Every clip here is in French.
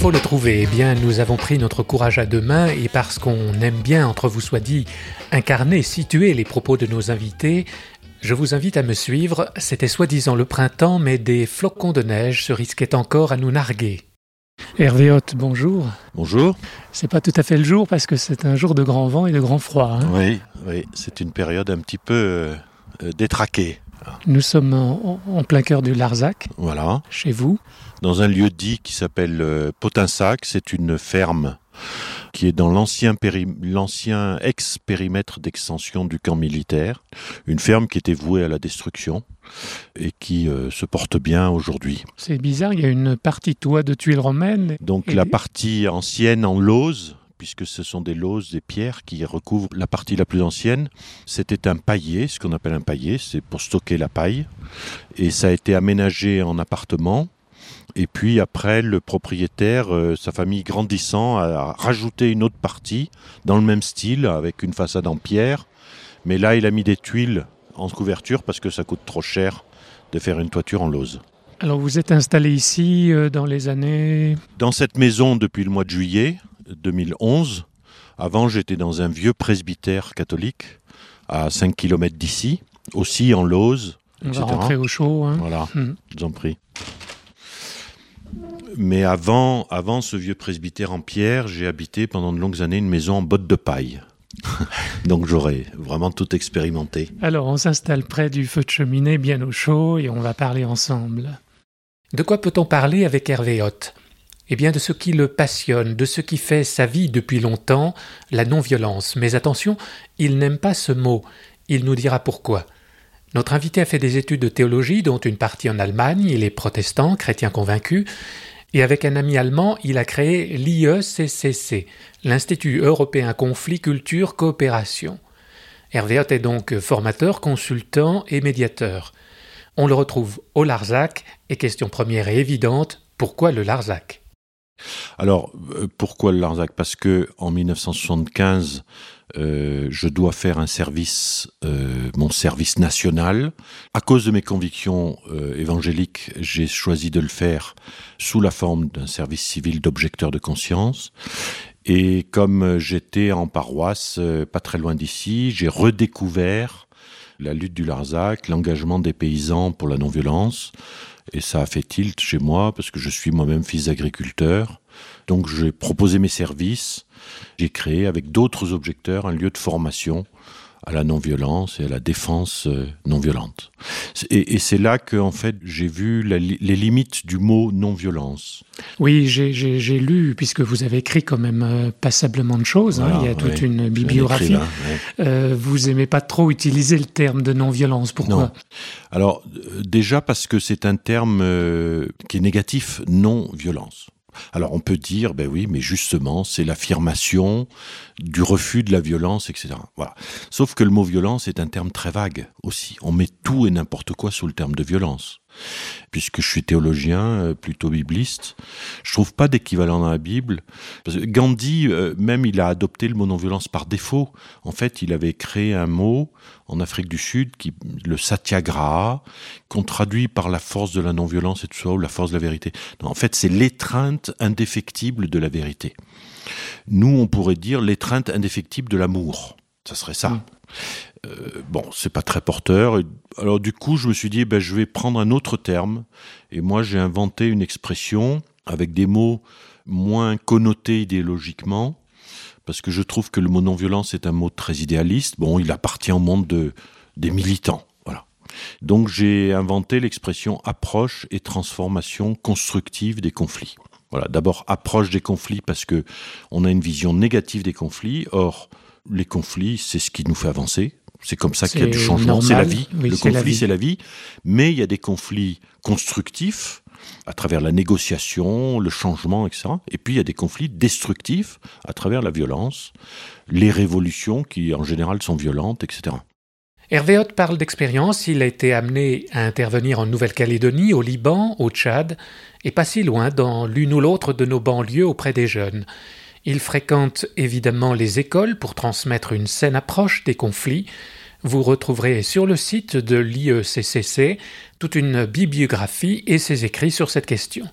Faut le trouver. Eh bien, nous avons pris notre courage à deux mains et parce qu'on aime bien, entre vous soit dit, incarner, situer les propos de nos invités, je vous invite à me suivre. C'était soi-disant le printemps, mais des flocons de neige se risquaient encore à nous narguer. Hervé Hoth, bonjour. Bonjour. C'est pas tout à fait le jour parce que c'est un jour de grand vent et de grand froid. Hein. oui, oui, c'est une période un petit peu euh, euh, détraquée. Nous sommes en, en, plein cœur du Larzac. Voilà. Chez vous. Dans un lieu dit qui s'appelle euh, Potinsac. C'est une ferme qui est dans l'ancien l'ancien ex-périmètre d'extension du camp militaire, une ferme qui était vouée à la destruction et qui euh, se porte bien aujourd'hui. C'est bizarre, il y a une partie toit de tuiles romaines. Donc et... la partie ancienne en lauze, puisque ce sont des lauses, des pierres qui recouvrent la partie la plus ancienne. C'était un paillet, ce qu'on appelle un paillet, c'est pour stocker la paille. Et ça a été aménagé en appartement. Et puis après, le propriétaire, euh, sa famille grandissant, a rajouté une autre partie dans le même style, avec une façade en pierre. Mais là, il a mis des tuiles en couverture parce que ça coûte trop cher de faire une toiture en lauze. Alors vous êtes installé ici euh, dans les années? Dans cette maison depuis le mois de juillet 2011. Avant, j'étais dans un vieux presbytère catholique à 5 km d'ici, aussi en lauze. On etc. va rentrer au chaud. Hein. Voilà, mmh. je vous en prie. Mais avant, avant ce vieux presbytère en pierre, j'ai habité pendant de longues années une maison en bottes de paille. Donc j'aurais vraiment tout expérimenté. Alors on s'installe près du feu de cheminée, bien au chaud, et on va parler ensemble. De quoi peut-on parler avec Hervé Hoth Eh bien de ce qui le passionne, de ce qui fait sa vie depuis longtemps, la non-violence. Mais attention, il n'aime pas ce mot. Il nous dira pourquoi. Notre invité a fait des études de théologie, dont une partie en Allemagne, il est protestant, chrétien convaincu, et avec un ami allemand, il a créé l'IECCC, l'Institut européen Conflit, Culture, Coopération. Hervé est donc formateur, consultant et médiateur. On le retrouve au Larzac, et question première et évidente, pourquoi le Larzac? Alors, pourquoi le Larzac? Parce que en 1975, euh, je dois faire un service, euh, mon service national. À cause de mes convictions euh, évangéliques, j'ai choisi de le faire sous la forme d'un service civil d'objecteur de conscience. Et comme j'étais en paroisse, pas très loin d'ici, j'ai redécouvert la lutte du Larzac, l'engagement des paysans pour la non-violence. Et ça a fait tilt chez moi parce que je suis moi-même fils d'agriculteur. Donc j'ai proposé mes services. J'ai créé avec d'autres objecteurs un lieu de formation à la non-violence et à la défense non-violente. Et, et c'est là que en fait j'ai vu la, les limites du mot non-violence. Oui, j'ai lu puisque vous avez écrit quand même euh, passablement de choses. Voilà, hein, il y a toute une bibliographie. Là, ouais. euh, vous aimez pas trop utiliser le terme de non-violence. Pourquoi? Non. Alors déjà parce que c'est un terme euh, qui est négatif, non-violence. Alors on peut dire, ben oui, mais justement, c'est l'affirmation du refus de la violence, etc. Sauf que le mot violence est un terme très vague aussi. On met tout et n'importe quoi sous le terme de violence. Puisque je suis théologien, euh, plutôt bibliste, je trouve pas d'équivalent dans la Bible. Gandhi, euh, même, il a adopté le mot non-violence par défaut. En fait, il avait créé un mot en Afrique du Sud, qui, le satyagraha, qu'on traduit par la force de la non-violence et tout ça, ou la force de la vérité. En fait, c'est l'étreinte indéfectible de la vérité. Nous, on pourrait dire l'étreinte indéfectible de l'amour. Ça serait ça. Mmh. Euh, bon, c'est pas très porteur. Alors du coup, je me suis dit, ben, je vais prendre un autre terme. Et moi, j'ai inventé une expression avec des mots moins connotés idéologiquement, parce que je trouve que le mot non-violence est un mot très idéaliste. Bon, il appartient au monde de, des militants. Donc j'ai inventé l'expression approche et transformation constructive des conflits. Voilà, d'abord approche des conflits parce que on a une vision négative des conflits. Or, les conflits, c'est ce qui nous fait avancer. C'est comme ça qu'il y a du changement. C'est la vie. Oui, le conflit, c'est la vie. Mais il y a des conflits constructifs à travers la négociation, le changement, etc. Et puis il y a des conflits destructifs à travers la violence, les révolutions qui en général sont violentes, etc. Hervé Hott parle d'expérience, il a été amené à intervenir en Nouvelle-Calédonie, au Liban, au Tchad, et pas si loin dans l'une ou l'autre de nos banlieues auprès des jeunes. Il fréquente évidemment les écoles pour transmettre une saine approche des conflits. Vous retrouverez sur le site de l'IECCC toute une bibliographie et ses écrits sur cette question.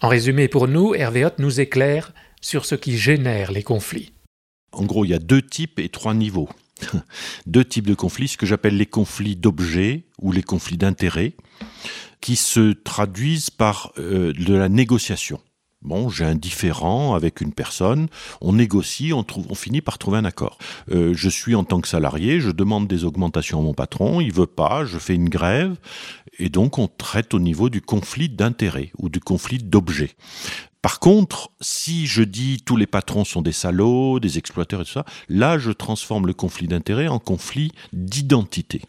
En résumé pour nous, Hervé nous éclaire sur ce qui génère les conflits. En gros, il y a deux types et trois niveaux. deux types de conflits, ce que j'appelle les conflits d'objets ou les conflits d'intérêts, qui se traduisent par euh, de la négociation. Bon, j'ai un différent avec une personne, on négocie, on, trouve, on finit par trouver un accord. Euh, je suis en tant que salarié, je demande des augmentations à mon patron, il veut pas, je fais une grève, et donc on traite au niveau du conflit d'intérêts ou du conflit d'objets. Par contre, si je dis tous les patrons sont des salauds, des exploiteurs et tout ça, là je transforme le conflit d'intérêt en conflit d'identité.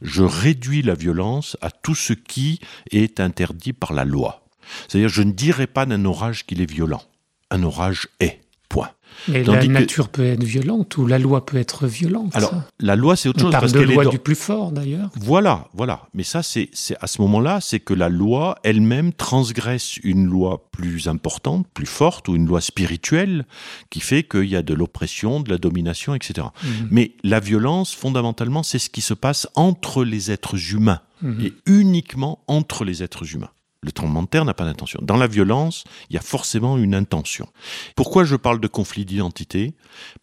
Je réduis la violence à tout ce qui est interdit par la loi. C'est-à-dire, je ne dirai pas d'un orage qu'il est violent. Un orage est. Point. Mais la nature peut être violente ou la loi peut être violente. Alors, la loi, c'est autre On chose. Parle parce de qu'elle loi est du plus fort, d'ailleurs. Voilà, voilà. Mais ça, c'est à ce moment-là, c'est que la loi elle-même transgresse une loi plus importante, plus forte, ou une loi spirituelle, qui fait qu'il y a de l'oppression, de la domination, etc. Mhm. Mais la violence, fondamentalement, c'est ce qui se passe entre les êtres humains, mhm. et uniquement entre les êtres humains. Le tremblement de terre n'a pas d'intention. Dans la violence, il y a forcément une intention. Pourquoi je parle de conflit d'identité?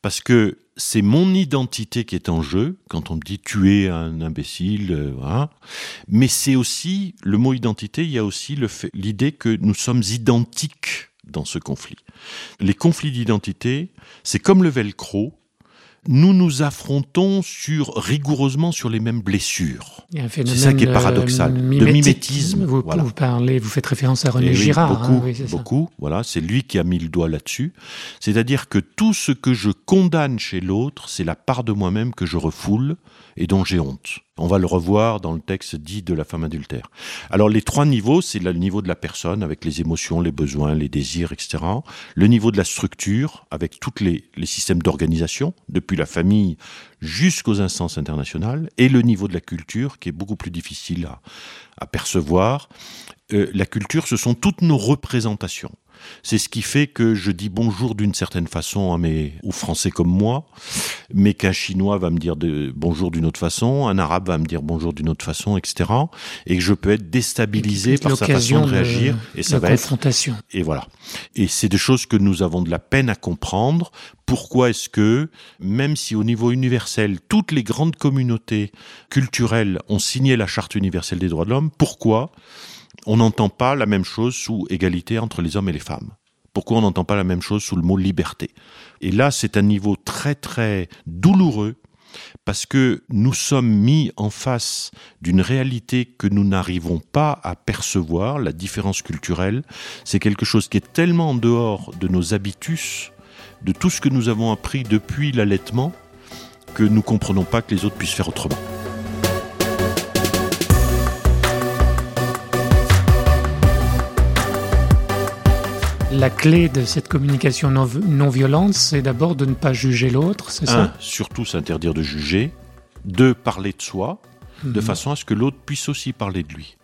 Parce que c'est mon identité qui est en jeu quand on me dit tu es un imbécile, euh, voilà. mais c'est aussi le mot identité. Il y a aussi l'idée que nous sommes identiques dans ce conflit. Les conflits d'identité, c'est comme le velcro nous nous affrontons sur, rigoureusement sur les mêmes blessures. C'est ça qui est paradoxal. de mimétisme. Vous, vous, parlez, vous faites référence à René eh Girard. Hein, beaucoup, beaucoup. Voilà, c'est lui qui a mis le doigt là-dessus. C'est-à-dire que tout ce que je condamne chez l'autre, c'est la part de moi-même que je refoule et dont j'ai honte. On va le revoir dans le texte dit de la femme adultère. Alors les trois niveaux, c'est le niveau de la personne avec les émotions, les besoins, les désirs, etc. Le niveau de la structure avec tous les, systèmes d'organisation, depuis la famille jusqu'aux instances internationales, et le niveau de la culture qui est beaucoup plus difficile à, percevoir. Euh, la culture, ce sont toutes nos représentations. C'est ce qui fait que je dis bonjour d'une certaine façon à mes, aux Français comme moi, mais qu'un Chinois va me dire de, bonjour d'une autre façon, un Arabe va me dire bonjour d'une autre façon, etc. Et que je peux être déstabilisé par sa façon de réagir. et ça va confrontation. être. Et voilà. Et c'est des choses que nous avons de la peine à comprendre. Pourquoi est-ce que, même si au niveau universel, toutes les grandes communautés culturelles ont signé la Charte universelle des droits de l'homme, pourquoi on n'entend pas la même chose sous égalité entre les hommes et les femmes. Pourquoi on n'entend pas la même chose sous le mot liberté? Et là, c'est un niveau très très douloureux parce que nous sommes mis en face d'une réalité que nous n'arrivons pas à percevoir, la différence culturelle, c'est quelque chose qui est tellement en dehors de nos habitus, de tout ce que nous avons appris depuis l'allaitement, que nous comprenons pas que les autres puissent faire autrement. La clé de cette communication non, violente, c'est d'abord de ne pas juger l'autre, c'est ça? Surtout s'interdire de juger. Deux, parler de soi, de mhm. façon à ce que l'autre puisse aussi parler de lui.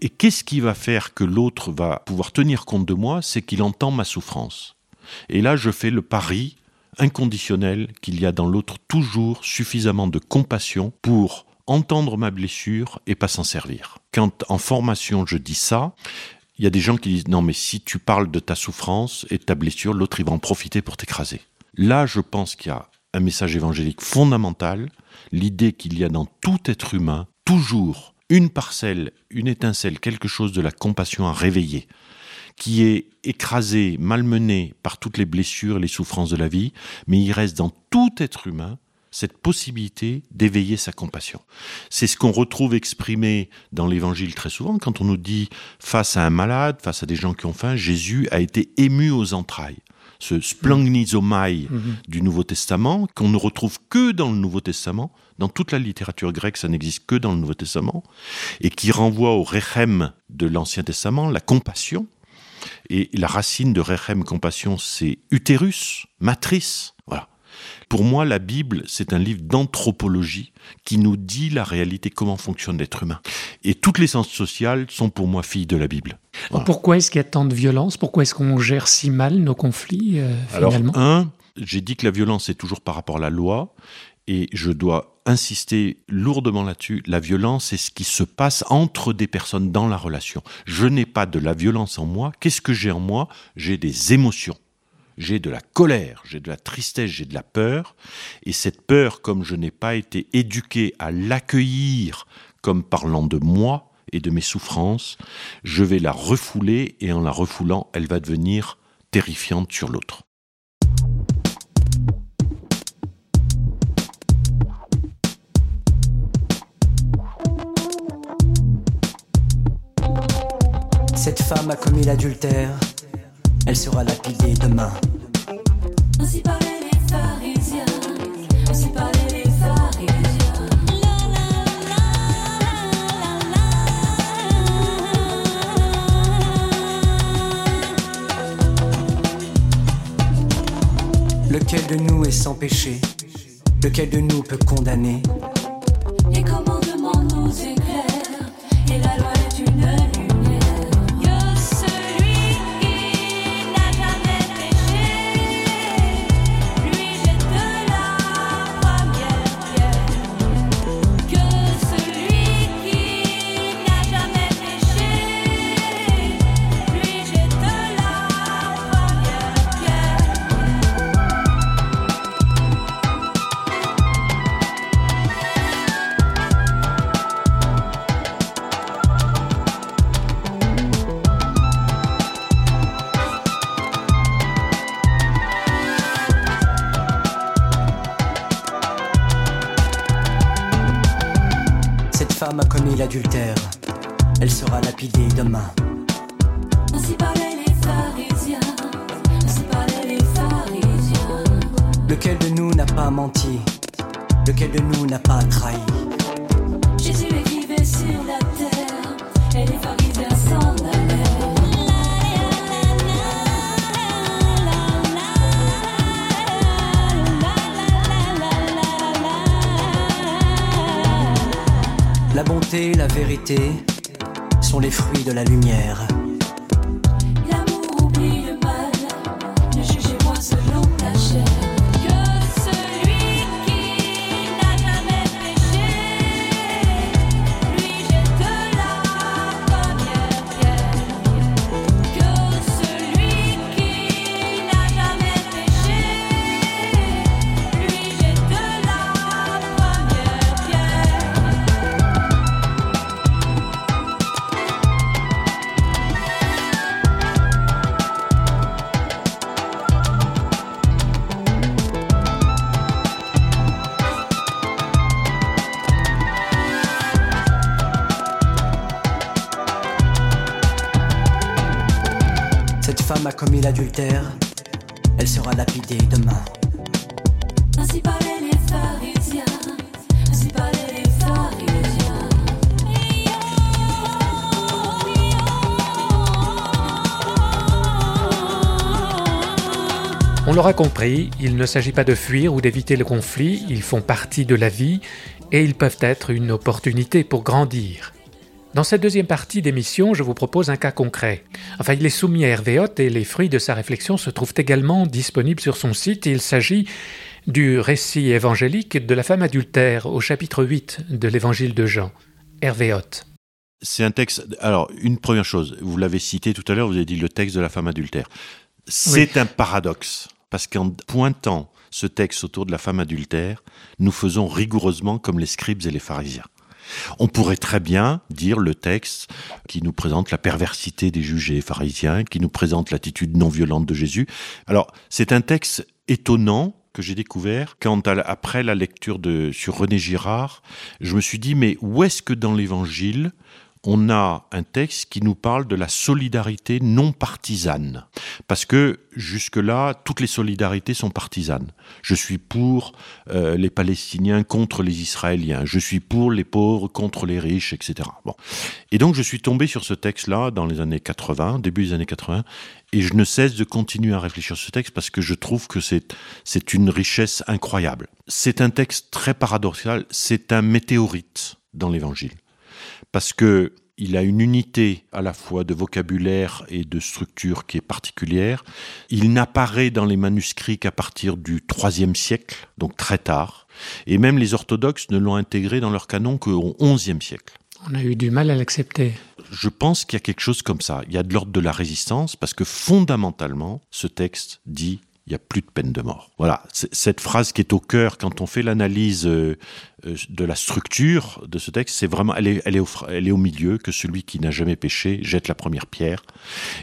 Et qu'est-ce qui va faire que l'autre va pouvoir tenir compte de moi? C'est qu'il entend ma souffrance. Et là, je fais le pari inconditionnel qu'il y a dans l'autre toujours suffisamment de compassion pour entendre ma blessure et pas s'en servir. Quand en formation je dis ça, il y a des gens qui disent non mais si tu parles de ta souffrance et de ta blessure, l'autre il va en profiter pour t'écraser. Là, je pense qu'il y a un message évangélique fondamental, l'idée qu'il y a dans tout être humain toujours une parcelle, une étincelle, quelque chose de la compassion à réveiller, qui est écrasé, malmené par toutes les blessures les souffrances de la vie, mais il reste dans tout être humain cette possibilité d'éveiller sa compassion. C'est ce qu'on retrouve exprimé dans l'Évangile très souvent quand on nous dit face à un malade, face à des gens qui ont faim, Jésus a été ému aux entrailles. Ce splangnisomai mhm. du Nouveau Testament, qu'on ne retrouve que dans le Nouveau Testament, dans toute la littérature grecque, ça n'existe que dans le Nouveau Testament, et qui renvoie au rechem de l'Ancien Testament, la compassion. Et la racine de rechem, compassion, c'est utérus, matrice. Pour moi, la Bible, c'est un livre d'anthropologie qui nous dit la réalité, comment fonctionne l'être humain. Et toutes les sciences sociales sont pour moi filles de la Bible. Pourquoi est-ce qu'il y a tant de violence? Pourquoi est-ce qu'on gère si mal nos conflits euh, finalement? Alors, un, j'ai dit que la violence est toujours par rapport à la loi, et je dois insister lourdement là-dessus, la violence, c'est ce qui se passe entre des personnes dans la relation. Je n'ai pas de la violence en moi. Qu'est-ce que j'ai en moi? J'ai des émotions. J'ai de la colère, j'ai de la tristesse, j'ai de la peur. Et cette peur, comme je n'ai pas été éduqué à l'accueillir comme parlant de moi et de mes souffrances, je vais la refouler et en la refoulant, elle va devenir terrifiante sur l'autre. Cette femme a commis l'adultère, elle sera lapidée demain. Ainsi parlaient les pharisiens, ainsi parlaient les pharisiens. Lequel de nous est sans péché? Lequel de nous peut condamner? Les commandements nous pharisiens. Lequel de nous n'a pas menti? Lequel de nous n'a pas trahi? Jésus écrivait sur la terre, et les pharisiens s'en allaient. La bonté, la vérité sont les fruits de la lumière. Commis l'adultère, elle sera lapidée demain. Ainsi parlaient les pharisiens, ainsi parlaient les pharisiens. On l'aura compris, il ne s'agit pas de fuir ou d'éviter le conflit, ils font partie de la vie et ils peuvent être une opportunité pour grandir. Dans cette deuxième partie d'émission, je vous propose un cas concret. Enfin, il est soumis à Hervé Hott et les fruits de sa réflexion se trouvent également disponibles sur son site. Il s'agit du récit évangélique de la femme adultère au chapitre 8 de l'évangile de Jean. Hervé Hott. C'est un texte. Alors, une première chose, vous l'avez cité tout à l'heure, vous avez dit le texte de la femme adultère. C'est un paradoxe, parce qu'en pointant ce texte autour de la femme adultère, nous faisons rigoureusement comme les scribes et les pharisiens. On pourrait très bien dire le texte qui nous présente la perversité des juges pharisiens, qui nous présente l'attitude non violente de Jésus. Alors, c'est un texte étonnant que j'ai découvert quand, après la lecture de, sur René Girard, je me suis dit, mais où est-ce que dans l'évangile, on a un texte qui nous parle de la solidarité non partisane. Parce que jusque-là, toutes les solidarités sont partisanes. Je suis pour euh, les Palestiniens contre les Israéliens. Je suis pour les pauvres contre les riches, etc. Bon. Et donc je suis tombé sur ce texte-là dans les années 80, début des années 80, et je ne cesse de continuer à réfléchir sur ce texte parce que je trouve que c'est, c'est une richesse incroyable. C'est un texte très paradoxal, c'est un météorite dans l'évangile parce que il a une unité à la fois de vocabulaire et de structure qui est particulière. Il n'apparaît dans les manuscrits qu'à partir du IIIe siècle, donc très tard. Et même les orthodoxes ne l'ont intégré dans leur canon qu'au XIe siècle. On a eu du mal à l'accepter. Je pense qu'il y a quelque chose comme ça. Il y a de l'ordre de la résistance parce que fondamentalement, ce texte dit il n'y a plus de peine de mort. Voilà, cette phrase qui est au cœur quand on fait l'analyse euh, euh, de la structure de ce texte, c'est vraiment, elle est, elle, est au, elle est au milieu, que celui qui n'a jamais péché jette la première pierre.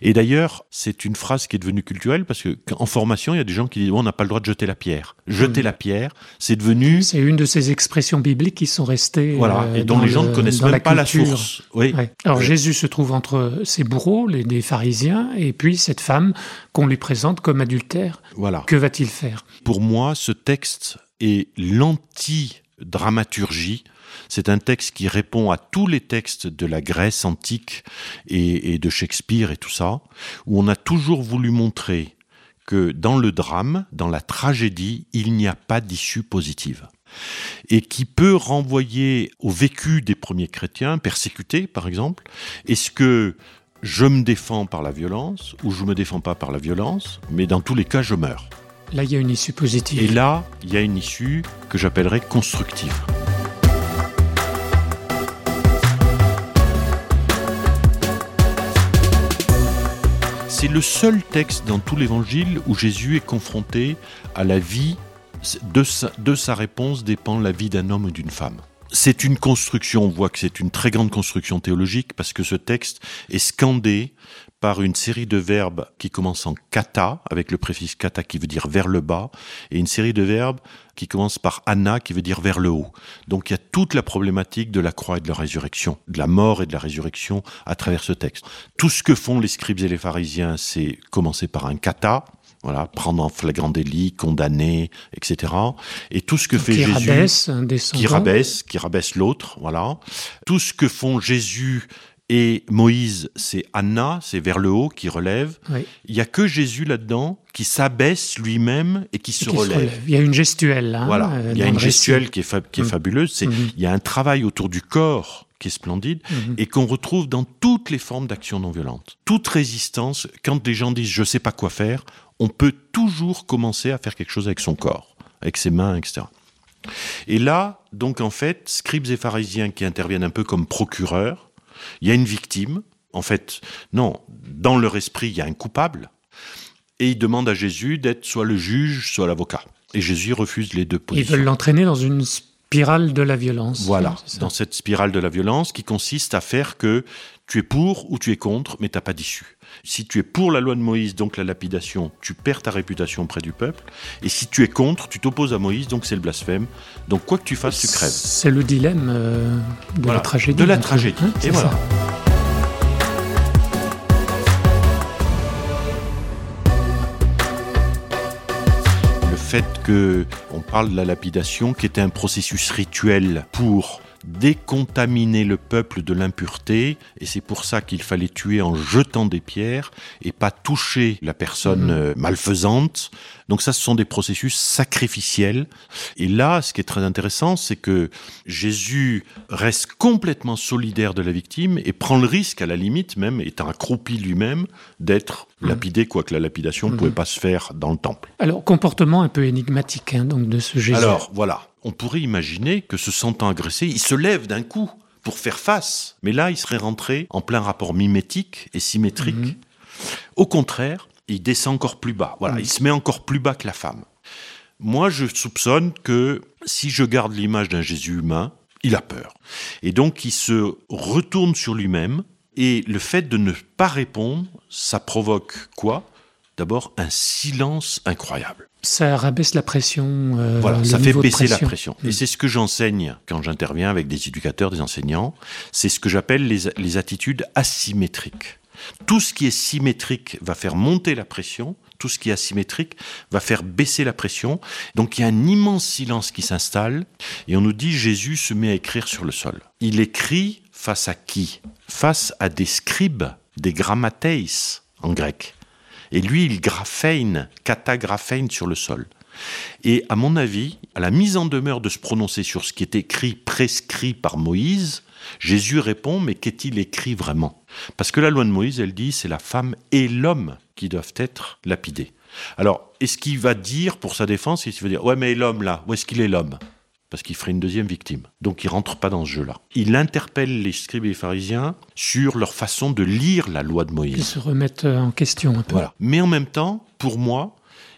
Et d'ailleurs, c'est une phrase qui est devenue culturelle parce que en formation, il y a des gens qui disent bon, on n'a pas le droit de jeter la pierre. Jeter mmh. la pierre, c'est devenu. C'est une de ces expressions bibliques qui sont restées. Voilà, euh, et dont les gens ne connaissent même pas la source. Oui. Ouais. Alors Jésus se trouve entre ses bourreaux, les, les pharisiens, et puis cette femme qu'on lui présente comme adultère. Voilà. Que va-t-il faire? Pour moi, ce texte est l'anti dramaturgie. C'est un texte qui répond à tous les textes de la Grèce antique et, et, de Shakespeare et tout ça, où on a toujours voulu montrer que dans le drame, dans la tragédie, il n'y a pas d'issue positive. Et qui peut renvoyer au vécu des premiers chrétiens, persécutés par exemple. Est-ce que je me défends par la violence ou je me défends pas par la violence, mais dans tous les cas, je meurs Là, il y a une issue positive. Et là, il y a une issue que j'appellerais constructive. C'est le seul texte dans tout l'évangile où Jésus est confronté à la vie, de sa, de sa réponse dépend la vie d'un homme ou d'une femme. C'est une construction, on voit que c'est une très grande construction théologique parce que ce texte est scandé par une série de verbes qui commencent en kata, avec le préfixe kata qui veut dire vers le bas, et une série de verbes qui commencent par ana qui veut dire vers le haut. Donc il y a toute la problématique de la croix et de la résurrection, de la mort et de la résurrection à travers ce texte. Tout ce que font les scribes et les pharisiens, c'est commencer par un kata, voilà, prendre en flagrant délit, condamner, etc. Et tout ce que fait qui Jésus, rabaisse, qui rabaisse, qui rabaisse l'autre, voilà. Tout ce que font Jésus et Moïse, c'est Anna, c'est vers le haut qui relève. Oui. Il y a que Jésus là-dedans qui s'abaisse lui-même et qui, se, qui relève. se relève. Il y a une gestuelle. Hein, voilà, euh, il y a une le gestuelle qui est, fa qui est Mm. fabuleuse. C'est, Mhm. il y a un travail autour du corps qui est splendide Mhm. et qu'on retrouve dans toutes les formes d'action non violente. Toute résistance, quand des gens disent je sais pas quoi faire, on peut toujours commencer à faire quelque chose avec son corps, avec ses mains, etc. Et là, donc en fait, scribes et pharisiens qui interviennent un peu comme procureurs, il y a une victime. En fait, non, dans leur esprit, il y a un coupable. Et ils demandent à Jésus d'être soit le juge, soit l'avocat. Et Jésus refuse les deux Ils positions. veulent l'entraîner dans une spirale de la violence. Voilà, dans cette spirale de la violence qui consiste à faire que tu es pour ou tu es contre, mais t'as pas d'issue. Si tu es pour la loi de Moïse, donc la lapidation, tu perds ta réputation auprès du peuple. Et si tu es contre, tu t'opposes à Moïse, donc c'est le blasphème. Donc quoi que tu fasses, tu crèves. C'est le dilemme euh, de Voilà, la tragédie. de la tragédie. hein, Et voilà. ça. Le fait que on parle de la lapidation, qui était un processus rituel pour décontaminer le peuple de l'impureté, et c'est pour ça qu'il fallait tuer en jetant des pierres et pas toucher la personne Mhm. euh, malfaisante. Donc ça, ce sont des processus sacrificiels. Et là, ce qui est très intéressant, c'est que Jésus reste complètement solidaire de la victime et prend le risque, à la limite, même étant accroupi lui-même, d'être Mhm. lapidé, quoique la lapidation ne pouvait pas se faire dans le temple. Alors, comportement un peu énigmatique hein, donc de ce Jésus. Alors voilà, on pourrait imaginer que se sentant agressé, il se lève d'un coup pour faire face. Mais là, il serait rentré en plein rapport mimétique et symétrique. Mhm. Au contraire, il descend encore plus bas. Voilà, Mhm. il se met encore plus bas que la femme. Moi, je soupçonne que si je garde l'image d'un Jésus humain, il a peur. Et donc, il se retourne sur lui-même. Et le fait de ne pas répondre, ça provoque quoi? D'abord un silence incroyable. Ça rabaisse la pression. euh, Voilà, ça fait baisser la pression. Mm. Et c'est ce que j'enseigne quand j'interviens avec des éducateurs, des enseignants. C'est ce que j'appelle les, les attitudes asymétriques. Tout ce qui est symétrique va faire monter la pression. Tout ce qui est asymétrique va faire baisser la pression. Donc il y a un immense silence qui s'installe. Et on nous dit Jésus se met à écrire sur le sol. Il écrit face à qui? Face à des scribes, des grammateis en grec. Et lui, il grapheine, katagrapheine sur le sol. Et à mon avis, à la mise en demeure de se prononcer sur ce qui est écrit, prescrit par Moïse, Jésus répond, mais qu'est-il écrit vraiment? Parce que la loi de Moïse, elle dit, c'est la femme et l'homme qui doivent être lapidés. Alors, est-ce qu'il va dire, pour sa défense, il va dire, ouais, mais l'homme là, où est-ce qu'il est l'homme? Parce qu'il ferait une deuxième victime. Donc il rentre pas dans ce jeu-là. Il interpelle les scribes et les pharisiens sur leur façon de lire la loi de Ils Moïse. se remettent euh, en question un peu. Voilà. Mais en même temps, pour moi,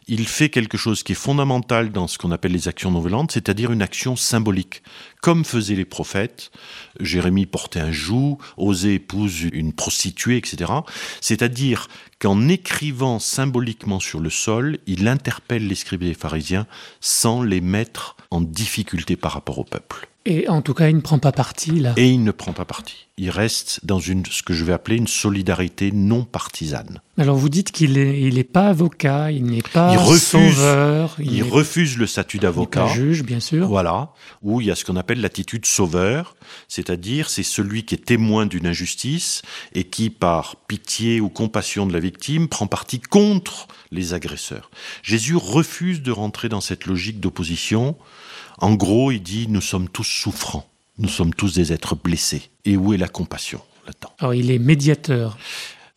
il fait quelque chose qui est fondamental dans ce qu'on appelle les actions non violentes, c'est-à-dire une action symbolique. Comme faisaient les prophètes, Jérémie portait un joug, Osée épouse une prostituée, etc. C'est-à-dire qu'en écrivant symboliquement sur le sol, il interpelle les scribes et les pharisiens sans les mettre en difficulté par rapport au peuple. Et en tout cas, il ne prend pas parti là. Et il ne prend pas parti. Il reste dans une, ce que je vais appeler une solidarité non partisane. Alors vous dites qu'il est, il est pas avocat, il n'est pas Il refuse- sauveur, Il n'est- refuse le statut il n'est d'avocat. pas juge, bien sûr. Voilà, où il y a ce qu'on appelle l'attitude sauveur, c'est-à-dire c'est celui qui est témoin d'une injustice et qui, par pitié ou compassion de la victime, prend parti contre les agresseurs. Jésus refuse de rentrer dans cette logique d'opposition. En gros, il dit nous sommes tous souffrants, nous sommes tous des êtres blessés. Et où est la compassion? Là-dedans Alors il est médiateur.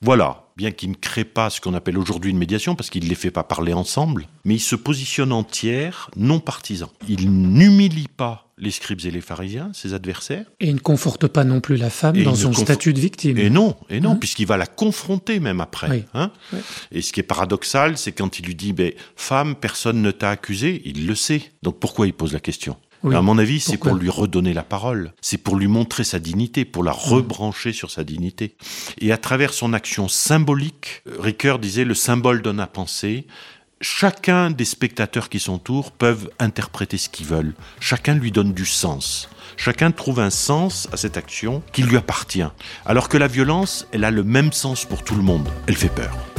voilà, bien qu'il ne crée pas ce qu'on appelle aujourd'hui une médiation, parce qu'il ne les fait pas parler ensemble, mais il se positionne en tiers, non partisan. Il n'humilie pas les scribes et les pharisiens, ses adversaires, Et il ne conforte pas non plus la femme Et dans son statut de victime. et non, et non, Mhm. puisqu'il va la confronter même après. Oui. hein. Oui. Et ce qui est paradoxal, c'est quand il lui dit, ben, femme, personne ne t'a accusé, il le sait. Donc pourquoi il pose la question? Oui. À mon avis, c'est pour lui redonner la parole. C'est pour lui montrer sa dignité, pour la rebrancher sur sa dignité. Et à travers son action symbolique, Ricoeur disait le symbole donne à penser. Chacun des spectateurs qui s'entourent peuvent interpréter ce qu'ils veulent. Chacun lui donne du sens. Chacun trouve un sens à cette action qui lui appartient. Alors que la violence, elle a le même sens pour tout le monde. Elle fait peur.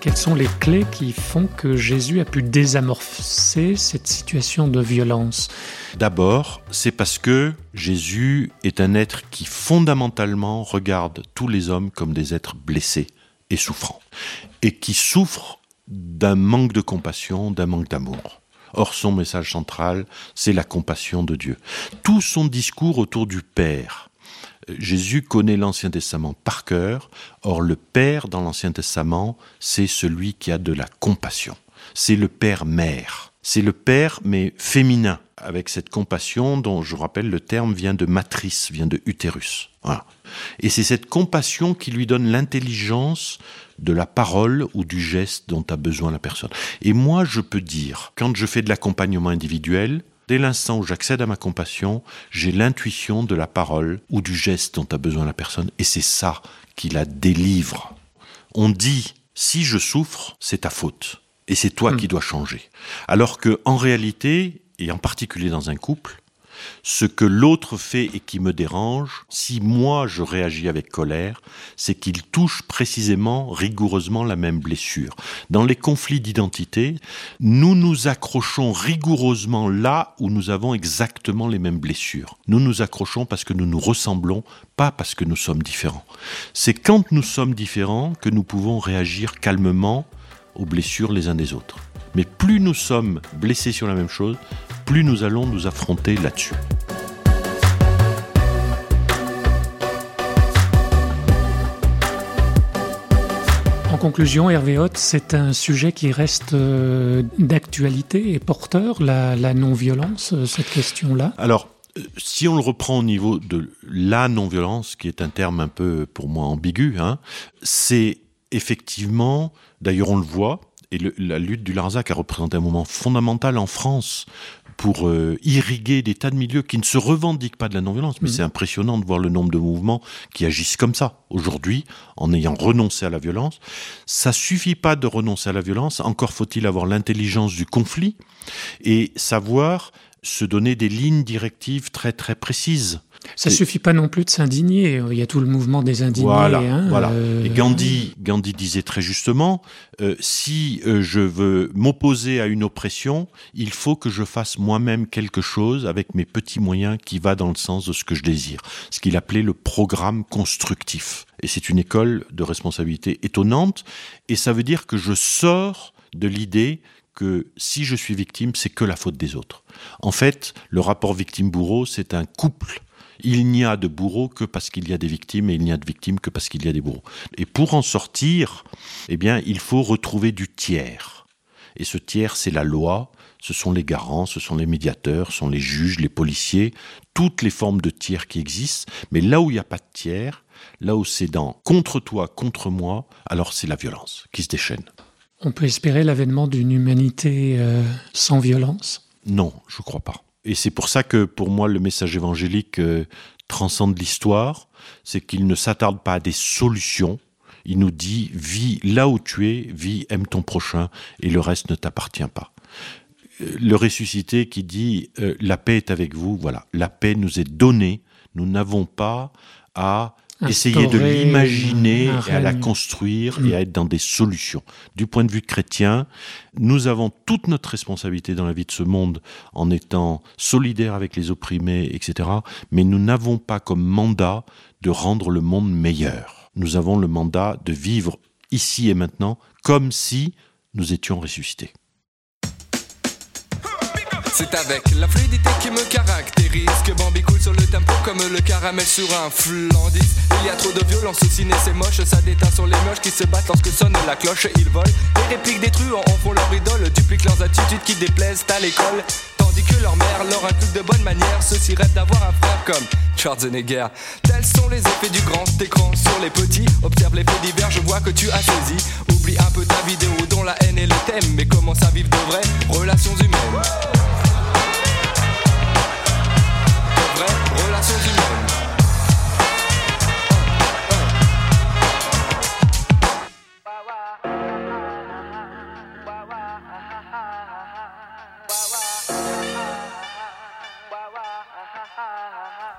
Quelles sont les clés qui font que Jésus a pu désamorcer cette situation de violence? D'abord, c'est parce que Jésus est un être qui fondamentalement regarde tous les hommes comme des êtres blessés et souffrants, et qui souffrent d'un manque de compassion, d'un manque d'amour. Or, son message central, c'est la compassion de Dieu. Tout son discours autour du Père. Jésus connaît l'Ancien Testament par cœur. Or, le Père dans l'Ancien Testament, c'est celui qui a de la compassion. C'est le Père-Mère. C'est le Père, mais féminin, avec cette compassion dont, je rappelle, le terme vient de matrice, vient de utérus. Et c'est cette compassion qui lui donne l'intelligence de la parole ou du geste dont a besoin la personne. Et moi, je peux dire, quand je fais de l'accompagnement individuel, dès l'instant où j'accède à ma compassion, j'ai l'intuition de la parole ou du geste dont a besoin la personne. Et c'est ça qui la délivre. On dit, si je souffre, c'est ta faute. Et c'est toi Hmm. qui dois changer. Alors que, en réalité, et en particulier dans un couple, ce que l'autre fait et qui me dérange, si moi je réagis avec colère, c'est qu'il touche précisément, rigoureusement la même blessure. Dans les conflits d'identité, nous nous accrochons rigoureusement là où nous avons exactement les mêmes blessures. Nous nous accrochons parce que nous nous ressemblons, pas parce que nous sommes différents. C'est quand nous sommes différents que nous pouvons réagir calmement aux blessures les uns des autres. Mais plus nous sommes blessés sur la même chose, plus nous allons nous affronter là-dessus. En conclusion, Hervé Hoth, c'est un sujet qui reste euh, d'actualité et porteur, la, la non-violence, euh, cette question-là. Alors, euh, si on le reprend au niveau de la non-violence, qui est un terme un peu pour moi ambigu, hein, c'est effectivement, d'ailleurs on le voit, et le- la lutte du Larzac a représenté un moment fondamental en France pour euh, irriguer des tas de milieux qui ne se revendiquent pas de la non-violence. Mais Mhm. c'est impressionnant de voir le nombre de mouvements qui agissent comme ça aujourd'hui, en ayant renoncé à la violence. Ça suffit pas de renoncer à la violence. Encore faut-il avoir l'intelligence du conflit et savoir se donner des lignes directives très très précises. Ça Et- suffit pas non plus de s'indigner. Il y a tout le mouvement des indignés. Voilà, hein, voilà. euh, Et Gandhi, Gandhi disait très justement, euh, si euh, je veux m'opposer à une oppression, il faut que je fasse moi-même quelque chose avec mes petits moyens qui va dans le sens de ce que je désire. Ce qu'il appelait le programme constructif. Et c'est une école de responsabilité étonnante. Et ça veut dire que je sors de l'idée que si je suis victime, c'est que la faute des autres. En fait, le rapport victime-bourreau, c'est un couple. Il n'y a de bourreaux que parce qu'il y a des victimes et il n'y a de victimes que parce qu'il y a des bourreaux. Et pour en sortir, eh bien, il faut retrouver du tiers. Et ce tiers, c'est la loi, ce sont les garants, ce sont les médiateurs, ce sont les juges, les policiers, toutes les formes de tiers qui existent. Mais là où il n'y a pas de tiers, là où c'est dans contre toi, contre moi, alors c'est la violence qui se déchaîne. On peut espérer l'avènement d'une humanité euh, sans violence? Non, je crois pas. Et c'est pour ça que pour moi le message évangélique euh, transcende l'histoire, c'est qu'il ne s'attarde pas à des solutions. Il nous dit vis là où tu es, vis, aime ton prochain, et le reste ne t'appartient pas. Euh, Le ressuscité qui dit la paix est avec vous, voilà, la paix nous est donnée. Nous n'avons pas à essayer de l'imaginer et à la construire Mm. et à être dans des solutions. Du point de vue chrétien, nous avons toute notre responsabilité dans la vie de ce monde en étant solidaires avec les opprimés, etc. Mais nous n'avons pas comme mandat de rendre le monde meilleur. Nous avons le mandat de vivre ici et maintenant comme si nous étions ressuscités. C'est avec la fluidité qui me caractérise que Bambi coule sur le tempo comme le caramel sur un flandis. Il y a trop de violence au ciné, c'est moche, ça déteint sur les mioches qui se battent lorsque sonne la cloche. Ils volent, les répliques des truands en font leur idole, dupliquent leurs attitudes qui déplaisent à l'école. Tandis que leur mère leur inculque de bonne manière, ceux-ci rêvent d'avoir un frère comme Schwarzenegger. Tels sont les effets du grand écran sur les petits. Observe les faits divers, je vois que tu as saisi. Oublie un peu ta vidéo dont la haine est le thème, mais commence à vivre de vraies relations humaines. Relations humaines.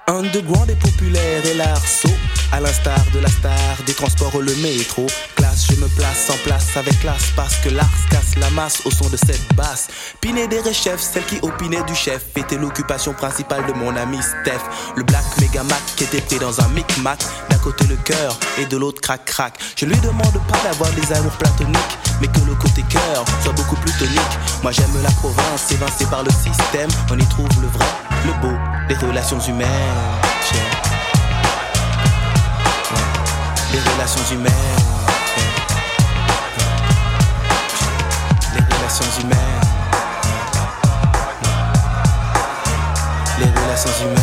Underground est populaire et l'arceau À l'instar de la star des transports le métro Je me place en place avec classe Parce que l'ars casse la masse au son de cette basse. Pinet des chef, celle qui opinait du chef Était l'occupation principale de mon ami Steph. Le black Megamac qui était pris dans un micmac D'un côté le cœur et de l'autre crac crac. Je lui demande pas d'avoir des amours platoniques Mais que le côté cœur soit beaucoup plus tonique. Moi j'aime la province évincée par le système. On y trouve le vrai, le beau, les relations humaines. Les relations humaines relations humaines. Les relations humaines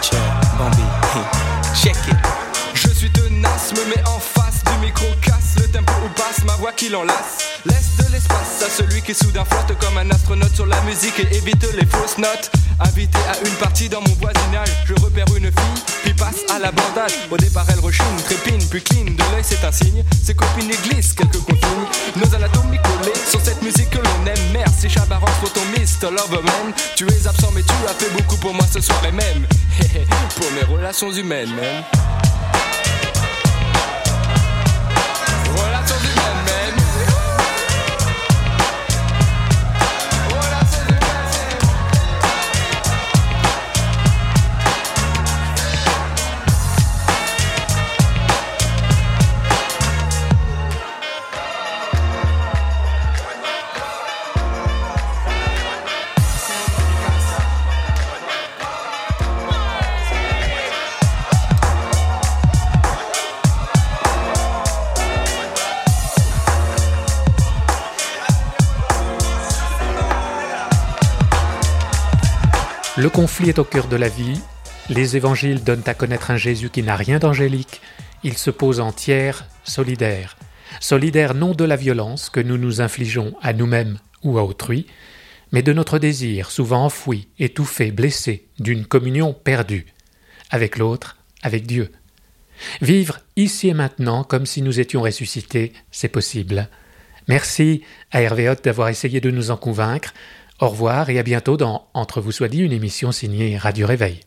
Tiens, Bambi, check it Je suis tenace, me mets en face du micro, casse le tempo ou passe ma voix qui l'enlace. À celui qui soudain flotte comme un astronaute sur la musique et évite les fausses notes. Invité à une partie dans mon voisinage, je repère une fille, puis passe à l'abordage. Au départ, elle rechigne, trépine, puis clean. De l'œil, c'est un signe. Ses copines glissent quelques consignes. Nos anatomies collées sur cette musique que l'on aime. Merci Chabaron pour ton Mr. Loverman. Tu es absent, mais tu as fait beaucoup pour moi ce soir et même. pour mes relations humaines, même. Le conflit est au cœur de la vie. Les évangiles donnent à connaître un Jésus qui n'a rien d'angélique. Il se pose en tiers, solidaire. Solidaire non de la violence que nous nous infligeons à nous-mêmes ou à autrui, mais de notre désir, souvent enfoui, étouffé, blessé, d'une communion perdue, avec l'autre, avec Dieu. Vivre ici et maintenant comme si nous étions ressuscités, c'est possible. Merci à Hervé d'avoir essayé de nous en convaincre. Au revoir et à bientôt dans Entre vous soit dit, une émission signée Radio Réveil.